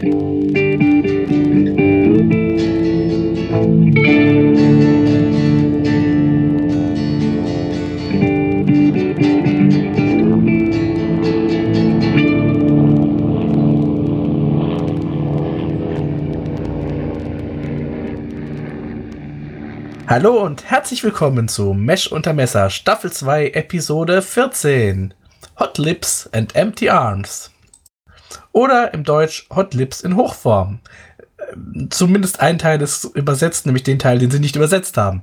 Hallo und herzlich willkommen zu Mesh unter Messer Staffel 2 Episode 14 Hot Lips and Empty Arms oder im Deutsch Hot Lips in Hochform. Ähm, zumindest ein Teil ist übersetzt, nämlich den Teil, den sie nicht übersetzt haben.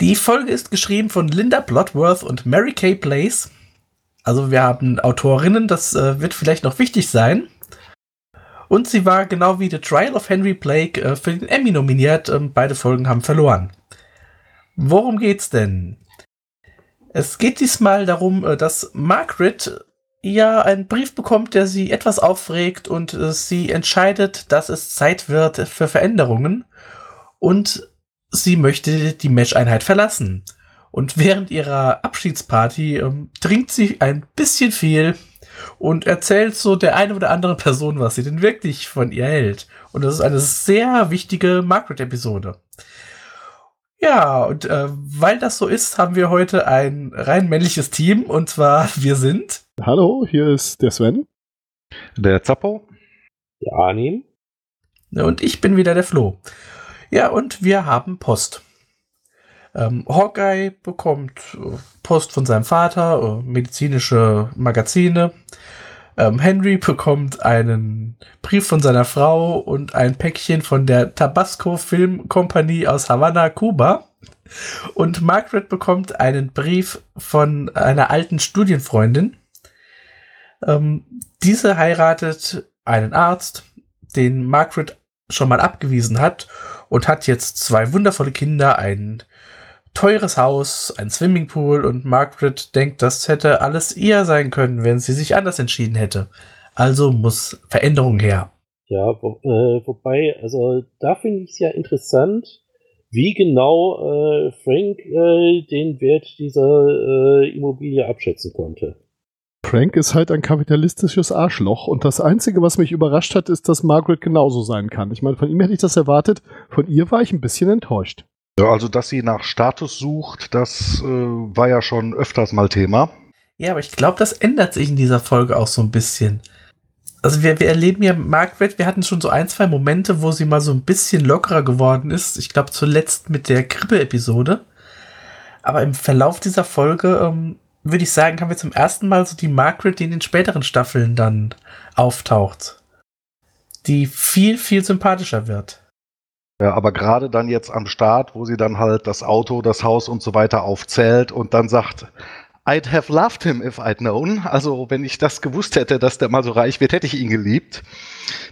Die Folge ist geschrieben von Linda Bloodworth und Mary Kay Place. Also wir haben Autorinnen, das äh, wird vielleicht noch wichtig sein. Und sie war genau wie The Trial of Henry Blake äh, für den Emmy nominiert. Ähm, beide Folgen haben verloren. Worum geht's denn? Es geht diesmal darum, äh, dass Margaret ja einen Brief bekommt, der sie etwas aufregt und äh, sie entscheidet, dass es Zeit wird für Veränderungen und sie möchte die Mesh-Einheit verlassen. Und während ihrer Abschiedsparty ähm, trinkt sie ein bisschen viel und erzählt so der eine oder andere Person, was sie denn wirklich von ihr hält. Und das ist eine sehr wichtige Margaret-Episode. Ja, und äh, weil das so ist, haben wir heute ein rein männliches Team und zwar wir sind. Hallo, hier ist der Sven. Der Zappo. Der Arnim. Und ich bin wieder der Flo. Ja, und wir haben Post. Ähm, Hawkeye bekommt äh, Post von seinem Vater, äh, medizinische Magazine. Ähm, Henry bekommt einen Brief von seiner Frau und ein Päckchen von der Tabasco Film Company aus Havanna, Kuba. Und Margaret bekommt einen Brief von einer alten Studienfreundin. Ähm, diese heiratet einen Arzt, den Margaret schon mal abgewiesen hat und hat jetzt zwei wundervolle Kinder, einen teures Haus, ein Swimmingpool und Margaret denkt, das hätte alles ihr sein können, wenn sie sich anders entschieden hätte. Also muss Veränderung her. Ja, wo, äh, wobei, also da finde ich es ja interessant, wie genau äh, Frank äh, den Wert dieser äh, Immobilie abschätzen konnte. Frank ist halt ein kapitalistisches Arschloch und das Einzige, was mich überrascht hat, ist, dass Margaret genauso sein kann. Ich meine, von ihm hätte ich das erwartet, von ihr war ich ein bisschen enttäuscht. Ja, also, dass sie nach Status sucht, das äh, war ja schon öfters mal Thema. Ja, aber ich glaube, das ändert sich in dieser Folge auch so ein bisschen. Also wir, wir erleben ja Margaret, wir hatten schon so ein, zwei Momente, wo sie mal so ein bisschen lockerer geworden ist. Ich glaube zuletzt mit der Krippe-Episode. Aber im Verlauf dieser Folge, ähm, würde ich sagen, haben wir zum ersten Mal so die Margaret, die in den späteren Staffeln dann auftaucht. Die viel, viel sympathischer wird. Ja, aber gerade dann jetzt am Start, wo sie dann halt das Auto, das Haus und so weiter aufzählt und dann sagt, I'd have loved him if I'd known. Also, wenn ich das gewusst hätte, dass der mal so reich wird, hätte ich ihn geliebt.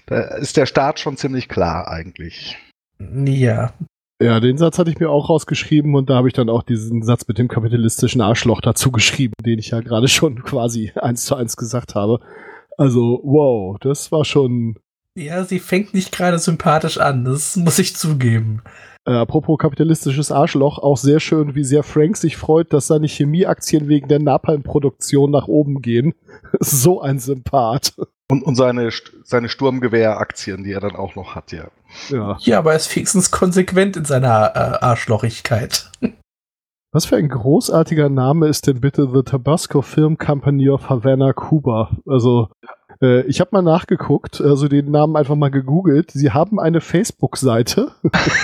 Da ist der Start schon ziemlich klar eigentlich. Ja. Ja, den Satz hatte ich mir auch rausgeschrieben und da habe ich dann auch diesen Satz mit dem kapitalistischen Arschloch dazu geschrieben, den ich ja gerade schon quasi eins zu eins gesagt habe. Also, wow, das war schon ja, sie fängt nicht gerade sympathisch an, das muss ich zugeben. Äh, apropos kapitalistisches Arschloch, auch sehr schön, wie sehr Frank sich freut, dass seine Chemieaktien wegen der Napalm-Produktion nach oben gehen. so ein Sympath. Und, und seine, seine Sturmgewehraktien, die er dann auch noch hat, ja. Ja, ja aber er ist fixens konsequent in seiner äh, Arschlochigkeit. Was für ein großartiger Name ist denn bitte The Tabasco Film Company of Havana, Cuba? Also, äh, ich habe mal nachgeguckt, also den Namen einfach mal gegoogelt. Sie haben eine Facebook-Seite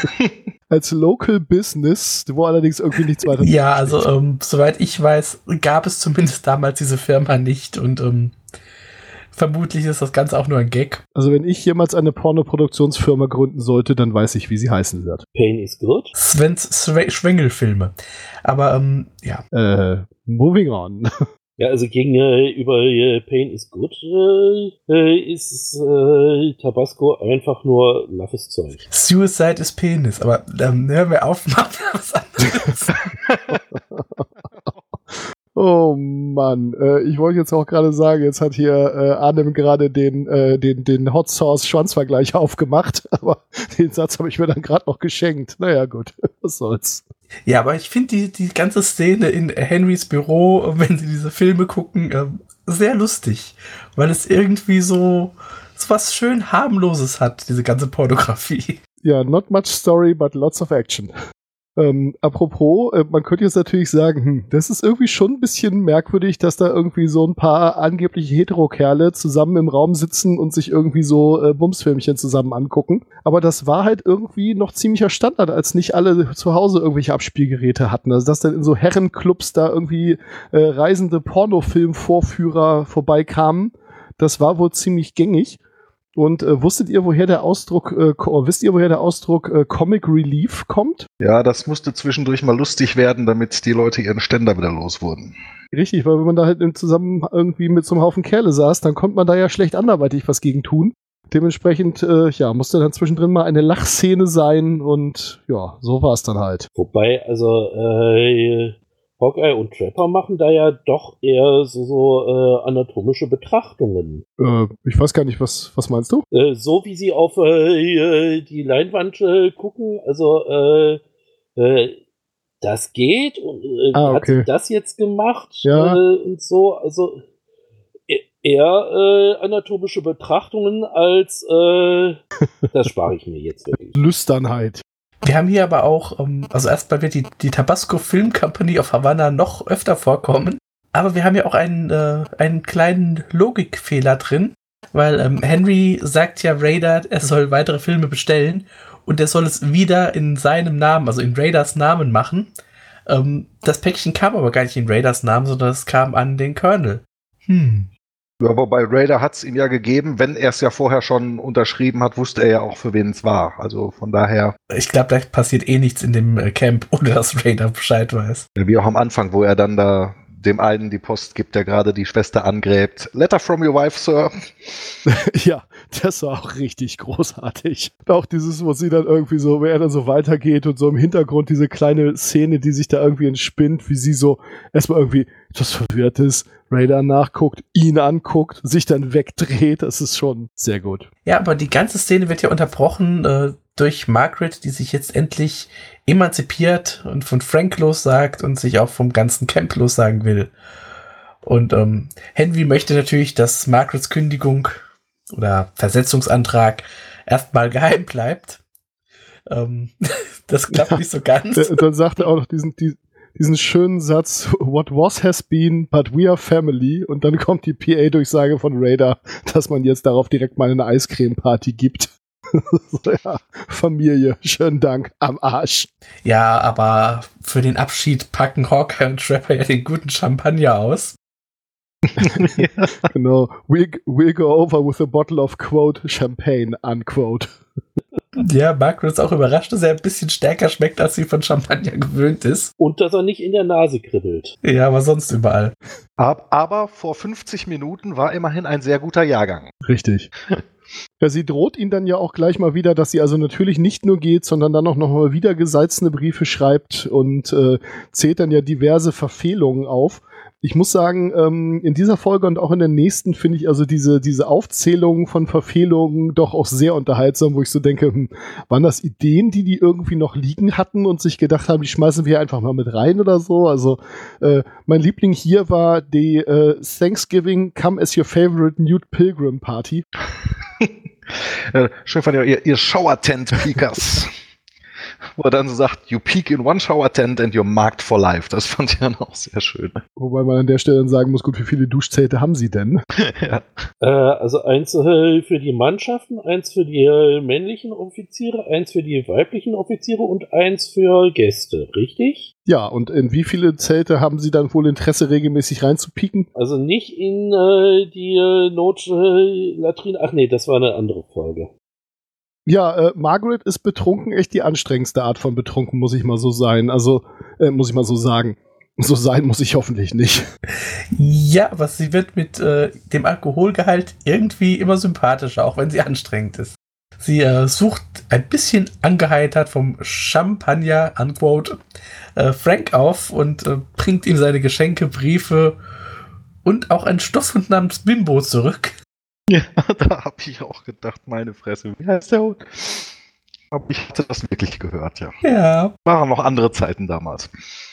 als Local Business, wo allerdings irgendwie nichts weiter. Ja, also ähm, soweit ich weiß, gab es zumindest damals diese Firma nicht und ähm, vermutlich ist das Ganze auch nur ein Gag. Also wenn ich jemals eine Pornoproduktionsfirma gründen sollte, dann weiß ich, wie sie heißen wird. Pain is good. Svens Schwengelfilme. Aber ähm, ja. Äh, moving on. Ja, also gegenüber äh, Pain is Good äh, äh, ist äh, Tabasco einfach nur laffes Zeug. Suicide is Penis, aber dann hören wir auf, machen wir was anderes. Oh Mann, äh, ich wollte jetzt auch gerade sagen, jetzt hat hier äh, Arnim gerade den, äh, den, den Hot Sauce Schwanzvergleich aufgemacht, aber den Satz habe ich mir dann gerade noch geschenkt. Naja, gut, was soll's. Ja, aber ich finde die, die ganze Szene in Henrys Büro, wenn sie diese Filme gucken, äh, sehr lustig, weil es irgendwie so, so was schön harmloses hat, diese ganze Pornografie. Ja, not much story, but lots of action. Ähm, apropos, äh, man könnte jetzt natürlich sagen, hm, das ist irgendwie schon ein bisschen merkwürdig, dass da irgendwie so ein paar angebliche Hetero-Kerle zusammen im Raum sitzen und sich irgendwie so äh, Bumsfilmchen zusammen angucken. Aber das war halt irgendwie noch ziemlicher Standard, als nicht alle zu Hause irgendwelche Abspielgeräte hatten. Also dass dann in so Herrenclubs da irgendwie äh, reisende Pornofilm-Vorführer vorbeikamen, das war wohl ziemlich gängig. Und äh, wusstet ihr, woher der Ausdruck, äh, wisst ihr, woher der Ausdruck äh, Comic Relief kommt? Ja, das musste zwischendurch mal lustig werden, damit die Leute ihren Ständer wieder los wurden. Richtig, weil wenn man da halt zusammen irgendwie mit so einem Haufen Kerle saß, dann konnte man da ja schlecht anderweitig was gegen tun. Dementsprechend, äh, ja, musste dann zwischendrin mal eine Lachszene sein und ja, so war es dann halt. Wobei, also, äh, Hawkeye und Trapper machen da ja doch eher so, so äh, anatomische Betrachtungen. Äh, ich weiß gar nicht, was, was meinst du? Äh, so wie sie auf äh, die Leinwand äh, gucken, also äh, äh, das geht und äh, Ah, hat okay. sie das jetzt gemacht Ja. äh, und so, also e- eher äh, anatomische Betrachtungen als äh, das spare ich mir jetzt wirklich. Lüsternheit. Wir haben hier aber auch, ähm, also erstmal wird die, die Tabasco Film Company of Havana noch öfter vorkommen. Aber wir haben ja auch einen, äh, einen kleinen Logikfehler drin, weil ähm, Henry sagt ja Raider, er soll weitere Filme bestellen und er soll es wieder in seinem Namen, also in Raiders Namen machen. Ähm, das Päckchen kam aber gar nicht in Raiders Namen, sondern es kam an den Colonel. Hm. Ja, wobei Raider hat es ihm ja gegeben, wenn er es ja vorher schon unterschrieben hat, wusste er ja auch, für wen es war. Also von daher, Ich glaube, da passiert eh nichts in dem äh, Camp, ohne dass Raider Bescheid weiß. wie auch am Anfang, wo er dann da dem einen die Post gibt, der gerade die Schwester angräbt. Letter from your wife, Sir. ja, das war auch richtig großartig. Auch dieses, wo sie dann irgendwie so, wer dann so weitergeht und so im Hintergrund diese kleine Szene, die sich da irgendwie entspinnt, wie sie so erstmal irgendwie etwas verwirrt ist, Raider nachguckt, ihn anguckt, sich dann wegdreht. Das ist schon sehr gut. Ja, aber die ganze Szene wird ja unterbrochen äh, durch Margaret, die sich jetzt endlich emanzipiert und von Frank lossagt und sich auch vom ganzen Camp lossagen will. Und ähm, Henry möchte natürlich, dass Margarets Kündigung oder Versetzungsantrag erstmal geheim bleibt. Ähm, das klappt nicht so ganz. Dann sagt er auch noch diesen, die, diesen schönen Satz, what was has been, but we are family. Und dann kommt die PA-Durchsage von Raider, dass man jetzt darauf direkt mal eine Eiscreme-Party gibt. So, ja, Familie, schönen Dank, am Arsch. Ja, aber für den Abschied packen Hawkeye und Trapper ja den guten Champagner aus. Genau, we'll, we'll go over with a bottle of, quote, Champagne, unquote. Ja, Margaret ist auch überrascht, dass er ein bisschen stärker schmeckt, als sie von Champagner gewöhnt ist. Und dass er nicht in der Nase kribbelt. Ja, aber sonst überall. Ab- Aber vor 50 Minuten war immerhin ein sehr guter Jahrgang. Richtig. Ja, sie droht ihn dann ja auch gleich mal wieder, dass sie also natürlich nicht nur geht, sondern dann auch noch mal wieder gesalzene Briefe schreibt und äh, zählt dann ja diverse Verfehlungen auf. Ich muss sagen, ähm, in dieser Folge und auch in der nächsten finde ich also diese, diese Aufzählung von Verfehlungen doch auch sehr unterhaltsam, wo ich so denke, hm, waren das Ideen, die die irgendwie noch liegen hatten und sich gedacht haben, die schmeißen wir einfach mal mit rein oder so? Also äh, mein Liebling hier war die äh, Thanksgiving Come as Your Favorite Nude Pilgrim Party. Äh, schön von ihr, ihr, Shower-Tent-Peakers. Wo er dann so sagt, you peak in one shower tent and you're marked for life. Das fand ich dann auch sehr schön. Wobei man an der Stelle dann sagen muss, gut, wie viele Duschzelte haben sie denn? ja. Äh, also eins äh, für die Mannschaften, eins für die äh, männlichen Offiziere, eins für die weiblichen Offiziere und eins für Gäste, richtig? Ja, und in wie viele Zelte haben sie dann wohl Interesse, regelmäßig reinzupieken? Also nicht in äh, die äh, Notlatrine. Ach nee, das war eine andere Folge. Ja, äh, Margaret ist betrunken echt die anstrengendste Art von betrunken, muss ich mal so sein. Also, äh, muss ich mal so sagen. So sein muss ich hoffentlich nicht. Ja, aber sie wird mit äh, dem Alkoholgehalt irgendwie immer sympathischer, auch wenn sie anstrengend ist. Sie äh, sucht ein bisschen angeheitert vom Champagner, unquote, äh, Frank auf und äh, bringt ihm seine Geschenke, Briefe und auch einen Stoffhund namens Bimbo zurück. ja, da habe ich auch gedacht, meine Fresse. Wie heißt der Hund? Aber ich hatte das wirklich gehört, ja. Ja. Waren noch andere Zeiten damals.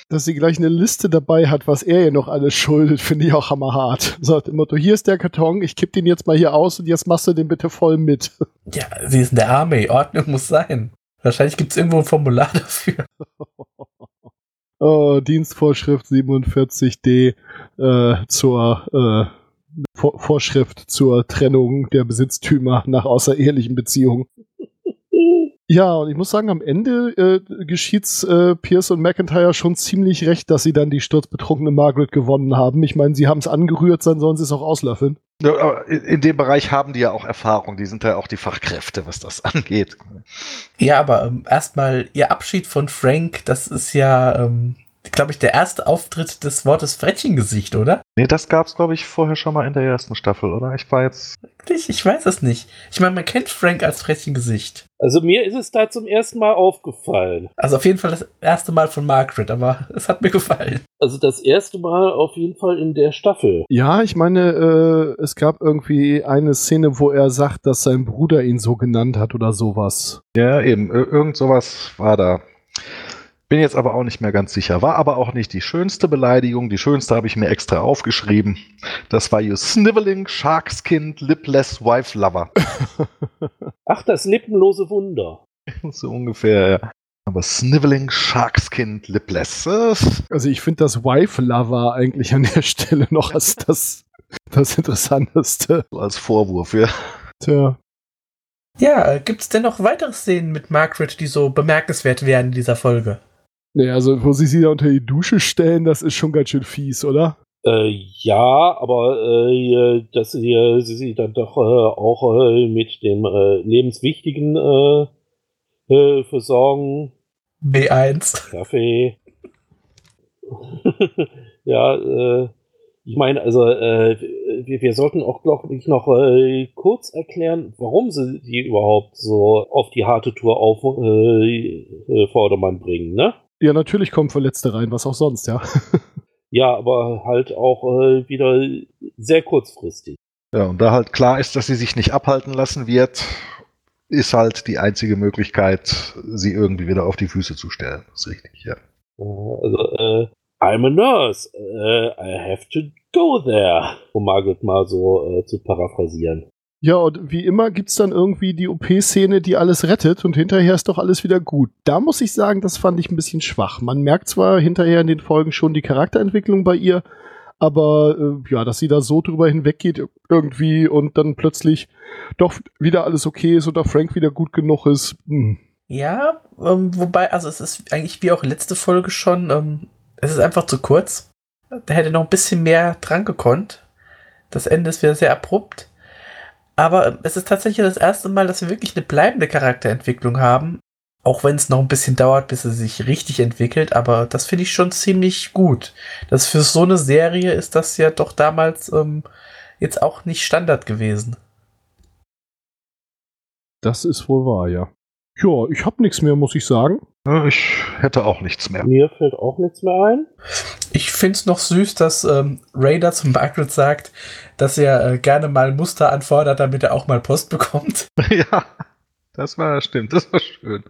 Dass sie gleich eine Liste dabei hat, was er ihr noch alles schuldet, finde ich auch hammerhart. Sagt immer, du hier ist der Karton, ich kipp den jetzt mal hier aus und jetzt machst du den bitte voll mit. Ja, sie ist in der Armee. Ordnung muss sein. Wahrscheinlich gibt es irgendwo ein Formular dafür. Oh, Dienstvorschrift 47d äh, zur äh, Vor Vorschrift zur Trennung der Besitztümer nach außerehelichen Beziehungen. Ja, und ich muss sagen, am Ende äh, geschieht's äh, Pierce und McIntyre schon ziemlich recht, dass sie dann die sturzbetrunkene Margaret gewonnen haben. Ich meine, sie haben es angerührt, dann sollen sie es auch auslöffeln. Ja, aber in, in dem Bereich haben die ja auch Erfahrung. Die sind ja auch die Fachkräfte, was das angeht. Ja, aber ähm, erstmal ihr Abschied von Frank, das ist ja, ähm, glaube ich, der erste Auftritt des Wortes Frettchengesicht, oder? Nee, das gab's, glaube ich, vorher schon mal in der ersten Staffel, oder? Ich war jetzt. Ich, ich weiß es nicht. Ich meine, man kennt Frank als Frettchengesicht. Also mir ist es da zum ersten Mal aufgefallen. Also auf jeden Fall das erste Mal von Margaret, aber es hat mir gefallen. Also das erste Mal auf jeden Fall in der Staffel. Ja, ich meine, äh, es gab irgendwie eine Szene, wo er sagt, dass sein Bruder ihn so genannt hat oder sowas. Ja, eben. Ir- Irgend sowas war da. Bin jetzt aber auch nicht mehr ganz sicher. War aber auch nicht die schönste Beleidigung. Die schönste habe ich mir extra aufgeschrieben. Das war You Sniveling Sharkskind Lipless Wife Lover. Ach, das lippenlose Wunder. so ungefähr, ja. Aber Sniveling Sharkskind Lipless. Also ich finde das Wife Lover eigentlich an der Stelle noch als das, das Interessanteste. als Vorwurf, ja. Tja. Ja, äh, gibt's denn noch weitere Szenen mit Margaret, die so bemerkenswert wären in dieser Folge? Nee, also wo sie sie da unter die Dusche stellen, das ist schon ganz schön fies, oder? Äh, ja, aber äh, dass sie, äh, sie sie dann doch äh, auch äh, mit dem äh, lebenswichtigen äh, äh, versorgen. B1. Kaffee. ja, äh, ich meine, also äh, wir, wir sollten auch, glaube ich, noch äh, kurz erklären, warum sie die überhaupt so auf die harte Tour auf äh, äh, Vordermann bringen, ne? Ja, natürlich kommen Verletzte rein, was auch sonst, ja. Ja, aber halt auch äh, wieder sehr kurzfristig. Ja, und da halt klar ist, dass sie sich nicht abhalten lassen wird, ist halt die einzige Möglichkeit, sie irgendwie wieder auf die Füße zu stellen. Das ist richtig, ja. Also, äh, I'm a nurse. Äh, I have to go there. Um Margaret mal so äh, zu paraphrasieren. Ja, und wie immer gibt's dann irgendwie die OP-Szene, die alles rettet und hinterher ist doch alles wieder gut. Da muss ich sagen, das fand ich ein bisschen schwach. Man merkt zwar hinterher in den Folgen schon die Charakterentwicklung bei ihr, aber äh, ja, dass sie da so drüber hinweggeht irgendwie und dann plötzlich doch wieder alles okay ist oder Frank wieder gut genug ist. Hm. Ja, ähm, wobei, also es ist eigentlich wie auch letzte Folge schon, ähm, es ist einfach zu kurz. Da hätte noch ein bisschen mehr dran gekonnt. Das Ende ist wieder sehr abrupt. Aber ähm, es ist tatsächlich das erste Mal, dass wir wirklich eine bleibende Charakterentwicklung haben. Auch wenn es noch ein bisschen dauert, bis sie sich richtig entwickelt. Aber das finde ich schon ziemlich gut. Das für so eine Serie ist das ja doch damals ähm, jetzt auch nicht Standard gewesen. Das ist wohl wahr, ja. Ja, ich hab nichts mehr, muss ich sagen. Ich hätte auch nichts mehr. Mir fällt auch nichts mehr ein. Ich finde es noch süß, dass ähm, Raider zu Margaret sagt, dass er äh, gerne mal Muster anfordert, damit er auch mal Post bekommt. ja, das war, stimmt, das war schön.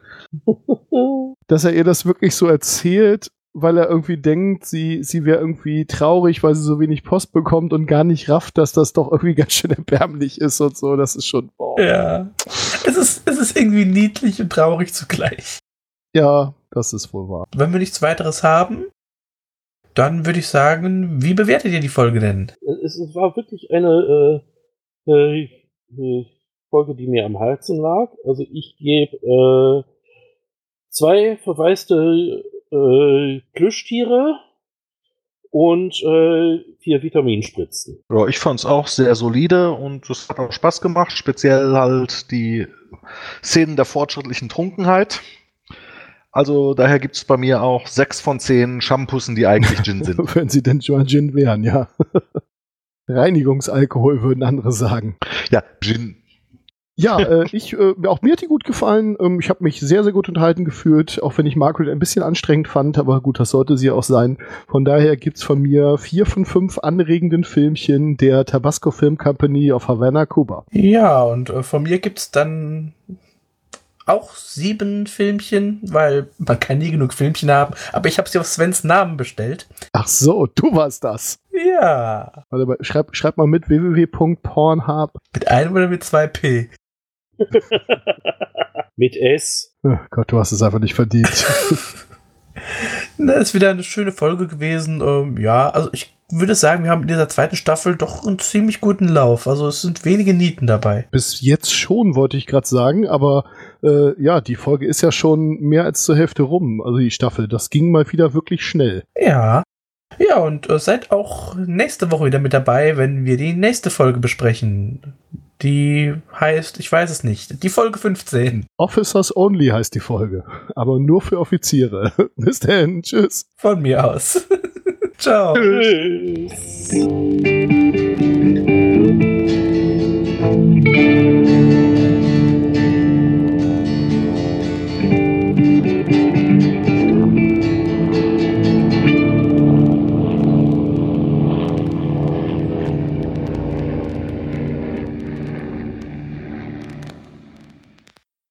Dass er ihr das wirklich so erzählt, weil er irgendwie denkt, sie, sie wäre irgendwie traurig, weil sie so wenig Post bekommt und gar nicht rafft, dass das doch irgendwie ganz schön erbärmlich ist und so. Das ist schon. Boah. Ja. Es ist, es ist irgendwie niedlich und traurig zugleich. Ja, das ist wohl wahr. Wenn wir nichts weiteres haben, dann würde ich sagen, wie bewertet ihr die Folge denn? es, war wirklich eine äh, äh, äh, Folge, die mir am Herzen lag. Also ich gebe äh, zwei verwaiste äh, Plüschtiere und äh, vier Vitaminspritzen. Ja, ich fand es auch sehr solide und es hat auch Spaß gemacht, speziell halt die Szenen der fortschrittlichen Trunkenheit. Also daher gibt es bei mir auch sechs von zehn Shampussen, die eigentlich Gin sind. Wenn sie denn schon Gin wären, ja. Reinigungsalkohol würden andere sagen. ja, Gin. Ja, äh, ich, äh, auch mir hat die gut gefallen. Ähm, ich habe mich sehr, sehr gut unterhalten gefühlt, auch wenn ich Margaret ein bisschen anstrengend fand, aber gut, das sollte sie auch sein. Von daher gibt's von mir vier von fünf anregenden Filmchen der Tabasco Film Company of Havana, Cuba. Ja, und äh, von mir gibt es dann auch sieben Filmchen, weil man kann nie genug Filmchen haben. Aber ich habe sie auf Svens Namen bestellt. Ach so, du warst das. Ja. Warte mal, schreib, schreib mal mit www.pornhub. Mit einem oder mit zwei P? Mit S. Oh Gott, du hast es einfach nicht verdient. Das ist wieder eine schöne Folge gewesen. Ähm, ja, also ich würde sagen, wir haben in dieser zweiten Staffel doch einen ziemlich guten Lauf. Also es sind wenige Nieten dabei. Bis jetzt schon, wollte ich gerade sagen, aber äh, ja, die Folge ist ja schon mehr als zur Hälfte rum, also die Staffel. Das ging mal wieder wirklich schnell. Ja. Ja, und äh, seid auch nächste Woche wieder mit dabei, wenn wir die nächste Folge besprechen. Die heißt, ich weiß es nicht, die Folge 15. Officers Only heißt die Folge, aber nur für Offiziere. Bis dann, tschüss. Von mir aus. Ciao. Tschüss.